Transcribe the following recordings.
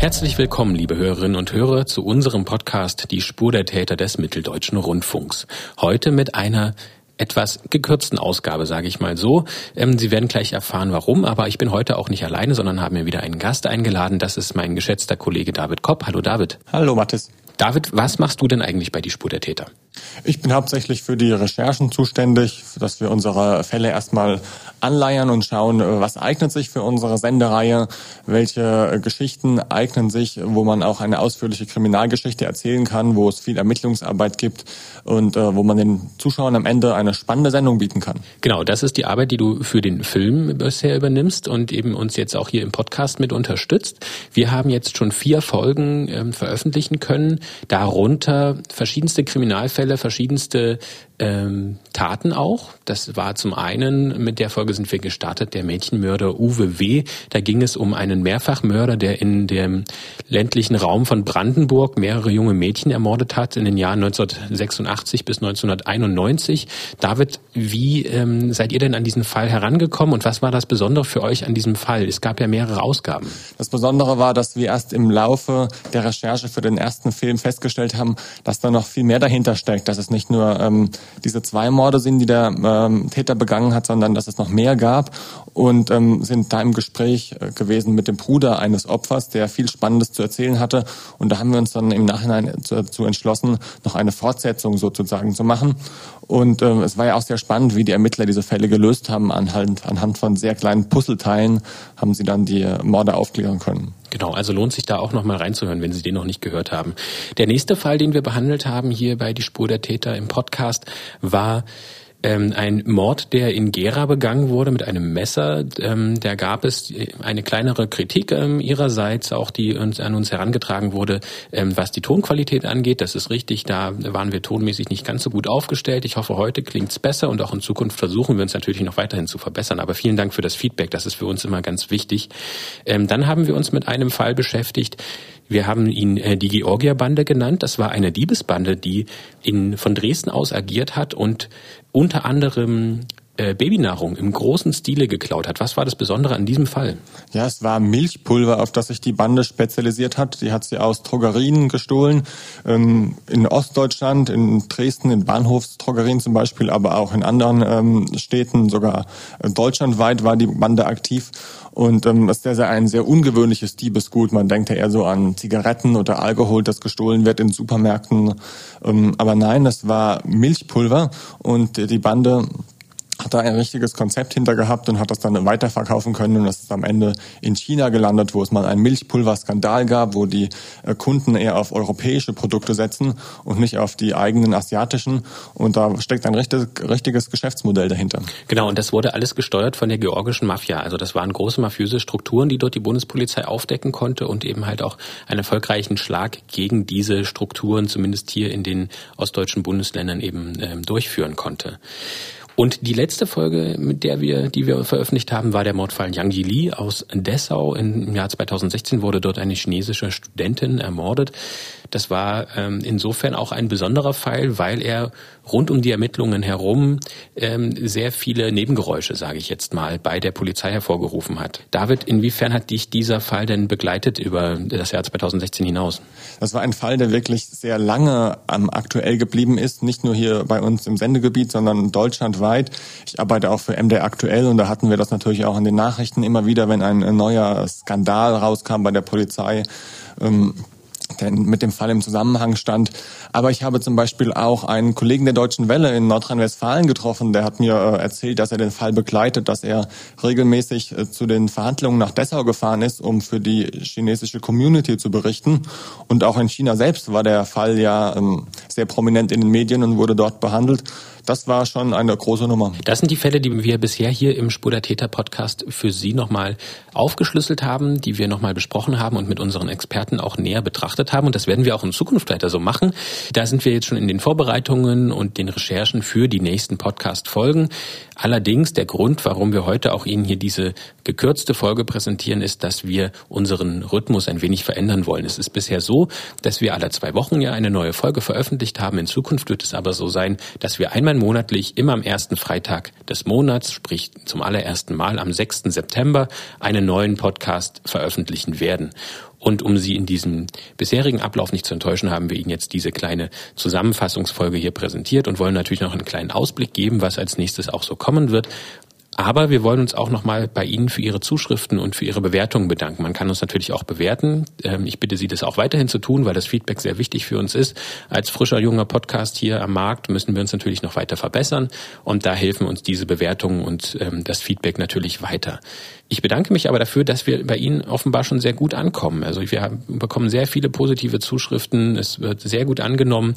Herzlich willkommen, liebe Hörerinnen und Hörer, zu unserem Podcast Die Spur der Täter des Mitteldeutschen Rundfunks. Heute mit einer etwas gekürzten Ausgabe, sage ich mal so. Ähm, Sie werden gleich erfahren, warum, aber ich bin heute auch nicht alleine, sondern habe mir wieder einen Gast eingeladen. Das ist mein geschätzter Kollege David Kopp. Hallo David. Hallo Mathis. David, was machst du denn eigentlich bei Die Spur der Täter? Ich bin hauptsächlich für die Recherchen zuständig, dass wir unsere Fälle erstmal anleiern und schauen, äh, was eignet sich für unsere Sendereihe, welche äh, Geschichten eignen sich, wo man auch eine ausführliche Kriminalgeschichte erzählen kann, wo es viel Ermittlungsarbeit gibt und äh, wo man den Zuschauern am Ende eine spannende Sendung bieten kann. Genau, das ist die Arbeit, die du für den Film bisher übernimmst und eben uns jetzt auch hier im Podcast mit unterstützt. Wir haben jetzt schon vier Folgen ähm, veröffentlichen können, darunter verschiedenste Kriminalfälle, verschiedenste ähm, Taten auch. Das war zum einen, mit der Folge sind wir gestartet, der Mädchenmörder Uwe W. Da ging es um einen Mehrfachmörder, der in dem ländlichen Raum von Brandenburg mehrere junge Mädchen ermordet hat in den Jahren 1986 bis 1991. David, wie ähm, seid ihr denn an diesen Fall herangekommen und was war das Besondere für euch an diesem Fall? Es gab ja mehrere Ausgaben. Das Besondere war, dass wir erst im Laufe der Recherche für den ersten Film festgestellt haben, dass da noch viel mehr dahinter steckt, dass es nicht nur ähm, diese zwei Morde sind, die der ähm, Täter begangen hat, sondern dass es noch mehr gab und ähm, sind da im Gespräch äh, gewesen mit dem Bruder eines Opfers, der viel Spannendes zu erzählen hatte. Und da haben wir uns dann im Nachhinein dazu entschlossen, noch eine Fortsetzung sozusagen zu machen. Und ähm, es war ja auch sehr spannend, wie die Ermittler diese Fälle gelöst haben. Anhand, anhand von sehr kleinen Puzzleteilen haben sie dann die Morde aufklären können. Genau, also lohnt sich da auch nochmal reinzuhören, wenn Sie den noch nicht gehört haben. Der nächste Fall, den wir behandelt haben hier bei Die Spur der Täter im Podcast, war ähm, ein Mord, der in Gera begangen wurde mit einem Messer. Ähm, da gab es eine kleinere Kritik ähm, ihrerseits, auch die uns, an uns herangetragen wurde, ähm, was die Tonqualität angeht. Das ist richtig, da waren wir tonmäßig nicht ganz so gut aufgestellt. Ich hoffe, heute klingt's besser und auch in Zukunft versuchen wir uns natürlich noch weiterhin zu verbessern. Aber vielen Dank für das Feedback, das ist für uns immer ganz wichtig. Ähm, dann haben wir uns mit einem Fall beschäftigt, wir haben ihn äh, die Georgierbande genannt. Das war eine Diebesbande, die in, von Dresden aus agiert hat und unter anderem äh, Babynahrung im großen Stile geklaut hat. Was war das Besondere an diesem Fall? Ja, es war Milchpulver, auf das sich die Bande spezialisiert hat. Die hat sie aus Drogerien gestohlen, ähm, in Ostdeutschland, in Dresden, in Bahnhofsdrogerien zum Beispiel, aber auch in anderen ähm, Städten, sogar äh, deutschlandweit war die Bande aktiv. Und ähm, das ist sehr, sehr ein sehr ungewöhnliches Diebesgut. Man denkt ja eher so an Zigaretten oder Alkohol, das gestohlen wird in Supermärkten. Ähm, aber nein, das war Milchpulver und die Bande hat da ein richtiges Konzept hinter gehabt und hat das dann weiterverkaufen können und das ist am Ende in China gelandet, wo es mal einen Milchpulverskandal gab, wo die äh, Kunden eher auf europäische Produkte setzen und nicht auf die eigenen asiatischen und da steckt ein richtig, richtiges Geschäftsmodell dahinter. Genau und das wurde alles gesteuert von der georgischen Mafia, also das waren große mafiöse Strukturen, die dort die Bundespolizei aufdecken konnte und eben halt auch einen erfolgreichen Schlag gegen diese Strukturen zumindest hier in den ostdeutschen Bundesländern eben ähm, durchführen konnte. Und die letzte Folge, mit der wir, die wir veröffentlicht haben, war der Mordfall Yang Li aus Dessau. Im Jahr 2016 wurde dort eine chinesische Studentin ermordet. Das war ähm, insofern auch ein besonderer Fall, weil er rund um die Ermittlungen herum ähm, sehr viele Nebengeräusche, sage ich jetzt mal, bei der Polizei hervorgerufen hat. David, inwiefern hat dich dieser Fall denn begleitet über das Jahr 2016 hinaus? Das war ein Fall, der wirklich sehr lange aktuell geblieben ist, nicht nur hier bei uns im Sendegebiet, sondern deutschlandweit. Ich arbeite auch für MD aktuell und da hatten wir das natürlich auch in den Nachrichten immer wieder, wenn ein neuer Skandal rauskam bei der Polizei. Ähm, der mit dem Fall im Zusammenhang stand. Aber ich habe zum Beispiel auch einen Kollegen der Deutschen Welle in Nordrhein-Westfalen getroffen, der hat mir äh, erzählt, dass er den Fall begleitet, dass er regelmäßig äh, zu den Verhandlungen nach Dessau gefahren ist, um für die chinesische Community zu berichten. Und auch in China selbst war der Fall ja ähm, sehr prominent in den Medien und wurde dort behandelt das war schon eine große Nummer. Das sind die Fälle, die wir bisher hier im Spur der Täter Podcast für Sie nochmal aufgeschlüsselt haben, die wir nochmal besprochen haben und mit unseren Experten auch näher betrachtet haben. Und das werden wir auch in Zukunft weiter so machen. Da sind wir jetzt schon in den Vorbereitungen und den Recherchen für die nächsten Podcast-Folgen. Allerdings der Grund, warum wir heute auch Ihnen hier diese gekürzte Folge präsentieren, ist, dass wir unseren Rhythmus ein wenig verändern wollen. Es ist bisher so, dass wir alle zwei Wochen ja eine neue Folge veröffentlicht haben. In Zukunft wird es aber so sein, dass wir einmal einmal monatlich, immer am ersten Freitag des Monats, sprich zum allerersten Mal am 6. September, einen neuen Podcast veröffentlichen werden. Und um Sie in diesem bisherigen Ablauf nicht zu enttäuschen, haben wir Ihnen jetzt diese kleine Zusammenfassungsfolge hier präsentiert und wollen natürlich noch einen kleinen Ausblick geben, was als nächstes auch so kommen wird. Aber wir wollen uns auch nochmal bei Ihnen für Ihre Zuschriften und für Ihre Bewertungen bedanken. Man kann uns natürlich auch bewerten. Ähm, ich bitte Sie, das auch weiterhin zu tun, weil das Feedback sehr wichtig für uns ist. Als frischer, junger Podcast hier am Markt müssen wir uns natürlich noch weiter verbessern. Und da helfen uns diese Bewertungen und ähm, das Feedback natürlich weiter. Ich bedanke mich aber dafür, dass wir bei Ihnen offenbar schon sehr gut ankommen. Also wir bekommen sehr viele positive Zuschriften. Es wird sehr gut angenommen.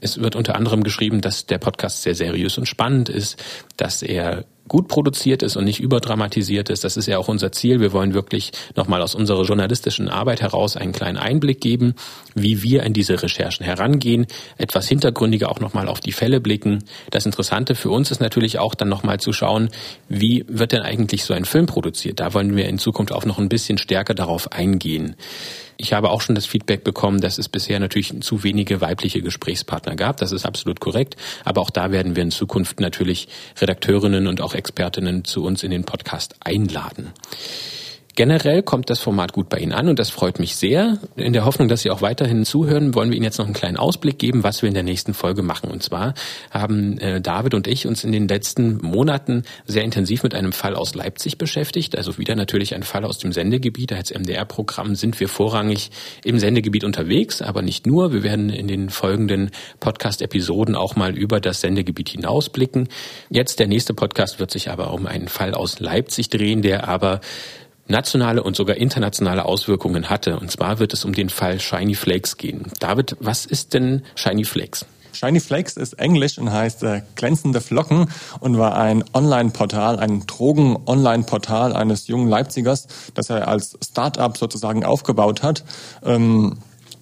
Es wird unter anderem geschrieben, dass der Podcast sehr seriös und spannend ist, dass er gut produziert ist und nicht überdramatisiert ist. Das ist ja auch unser Ziel. Wir wollen wirklich nochmal aus unserer journalistischen Arbeit heraus einen kleinen Einblick geben, wie wir in diese Recherchen herangehen, etwas hintergründiger auch nochmal auf die Fälle blicken. Das Interessante für uns ist natürlich auch dann nochmal zu schauen, wie wird denn eigentlich so ein Film produziert. Da wollen wir in Zukunft auch noch ein bisschen stärker darauf eingehen. Ich habe auch schon das Feedback bekommen, dass es bisher natürlich zu wenige weibliche Gesprächspartner gab. Das ist absolut korrekt. Aber auch da werden wir in Zukunft natürlich Redakteurinnen und auch Expertinnen zu uns in den Podcast einladen. Generell kommt das Format gut bei Ihnen an und das freut mich sehr. In der Hoffnung, dass Sie auch weiterhin zuhören, wollen wir Ihnen jetzt noch einen kleinen Ausblick geben, was wir in der nächsten Folge machen. Und zwar haben äh, David und ich uns in den letzten Monaten sehr intensiv mit einem Fall aus Leipzig beschäftigt. Also wieder natürlich ein Fall aus dem Sendegebiet. Als MDR-Programm sind wir vorrangig im Sendegebiet unterwegs, aber nicht nur. Wir werden in den folgenden Podcast-Episoden auch mal über das Sendegebiet hinausblicken. Jetzt der nächste Podcast wird sich aber um einen Fall aus Leipzig drehen, der aber nationale und sogar internationale Auswirkungen hatte. Und zwar wird es um den Fall Shiny Flakes gehen. David, was ist denn Shiny Flakes? Shiny Flakes ist Englisch und heißt äh, glänzende Flocken und war ein Online-Portal, ein Drogen-Online-Portal eines jungen Leipzigers, das er als Start-up sozusagen aufgebaut hat. Ähm,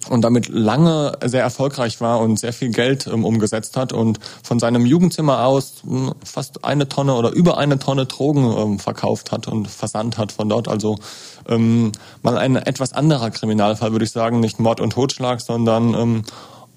und damit lange sehr erfolgreich war und sehr viel Geld ähm, umgesetzt hat und von seinem Jugendzimmer aus hm, fast eine Tonne oder über eine Tonne Drogen ähm, verkauft hat und versandt hat von dort. Also ähm, mal ein etwas anderer Kriminalfall, würde ich sagen, nicht Mord und Totschlag, sondern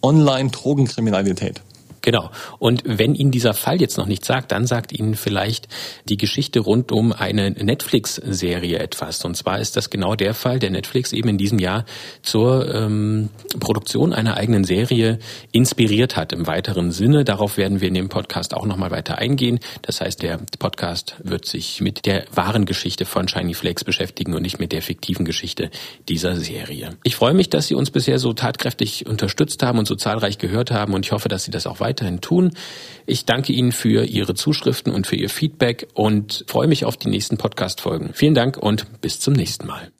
Online-Drogenkriminalität. Genau. Und wenn Ihnen dieser Fall jetzt noch nichts sagt, dann sagt Ihnen vielleicht die Geschichte rund um eine Netflix-Serie etwas. Und zwar ist das genau der Fall, der Netflix eben in diesem Jahr zur ähm, Produktion einer eigenen Serie inspiriert hat im weiteren Sinne. Darauf werden wir in dem Podcast auch nochmal weiter eingehen. Das heißt, der Podcast wird sich mit der wahren Geschichte von Shiny Flakes beschäftigen und nicht mit der fiktiven Geschichte dieser Serie. Ich freue mich, dass Sie uns bisher so tatkräftig unterstützt haben und so zahlreich gehört haben und ich hoffe, dass Sie das auch weiter weiterhin tun. Ich danke Ihnen für Ihre Zuschriften und für Ihr Feedback und freue mich auf die nächsten Podcast-Folgen. Vielen Dank und bis zum nächsten Mal.